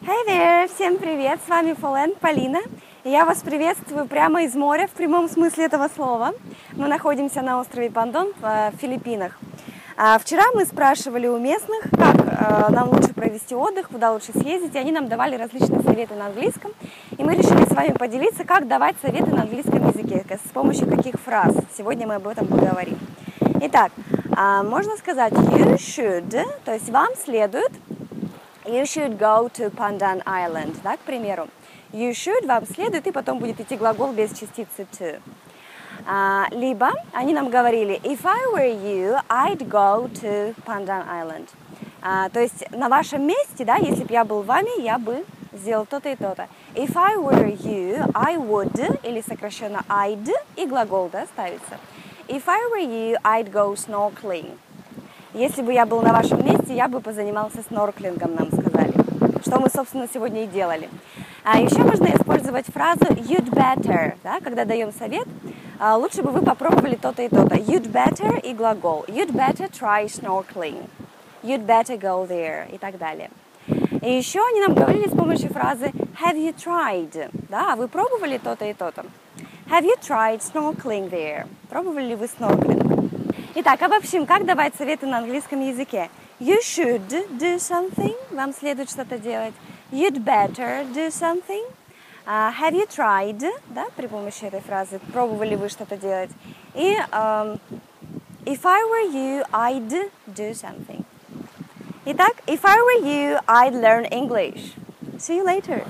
Hey there! Всем привет! С вами Фолен Полина. Я вас приветствую прямо из моря, в прямом смысле этого слова. Мы находимся на острове Пандон в э, Филиппинах. А вчера мы спрашивали у местных, как э, нам лучше провести отдых, куда лучше съездить, и они нам давали различные советы на английском. И мы решили с вами поделиться, как давать советы на английском языке, с помощью каких фраз. Сегодня мы об этом поговорим. Итак, а, можно сказать you should, то есть вам следует You should go to Pandan Island, да, к примеру. You should вам следует, и потом будет идти глагол без частицы to. А, либо они нам говорили, if I were you, I'd go to Pandan Island. А, то есть на вашем месте, да, если бы я был вами, я бы сделал то-то и то-то. If I were you, I would, или сокращенно I'd, и глагол, да, ставится. If I were you, I'd go snorkeling. Если бы я был на вашем месте, я бы позанимался снорклингом, нам сказали. Что мы, собственно, сегодня и делали. А еще можно использовать фразу you'd better, да, когда даем совет. А, лучше бы вы попробовали то-то и то-то. You'd better и глагол. You'd better try snorkeling. You'd better go there и так далее. И еще они нам говорили с помощью фразы have you tried, да, вы пробовали то-то и то-то. Have you tried snorkeling there? Пробовали ли вы снорклинг? Итак, обобщим, как давать советы на английском языке. You should do something. Вам следует что-то делать. You'd better do something. Uh, have you tried? Да, при помощи этой фразы. Пробовали вы что-то делать. И um, if I were you, I'd do something. Итак, if I were you, I'd learn English. See you later.